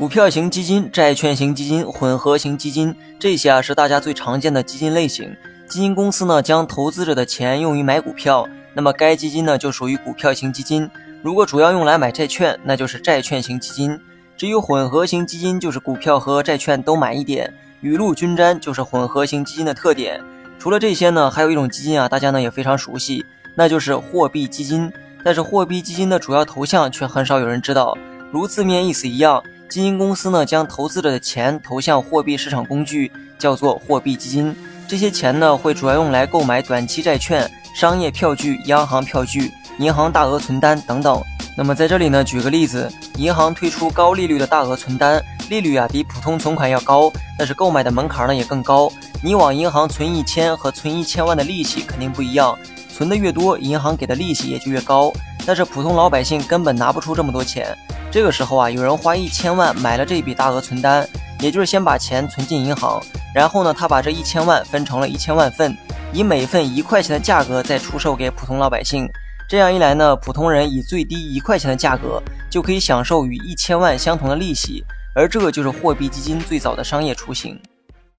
股票型基金、债券型基金、混合型基金，这些啊是大家最常见的基金类型。基金公司呢将投资者的钱用于买股票，那么该基金呢就属于股票型基金。如果主要用来买债券，那就是债券型基金。至于混合型基金，就是股票和债券都买一点，雨露均沾，就是混合型基金的特点。除了这些呢，还有一种基金啊，大家呢也非常熟悉，那就是货币基金。但是货币基金的主要头像却很少有人知道，如字面意思一样。基金公司呢，将投资者的钱投向货币市场工具，叫做货币基金。这些钱呢，会主要用来购买短期债券、商业票据、央行票据、银行大额存单等等。那么在这里呢，举个例子，银行推出高利率的大额存单，利率啊比普通存款要高，但是购买的门槛呢也更高。你往银行存一千和存一千万的利息肯定不一样，存的越多，银行给的利息也就越高。但是普通老百姓根本拿不出这么多钱。这个时候啊，有人花一千万买了这笔大额存单，也就是先把钱存进银行，然后呢，他把这一千万分成了一千万份，以每份一块钱的价格再出售给普通老百姓。这样一来呢，普通人以最低一块钱的价格就可以享受与一千万相同的利息，而这个就是货币基金最早的商业雏形。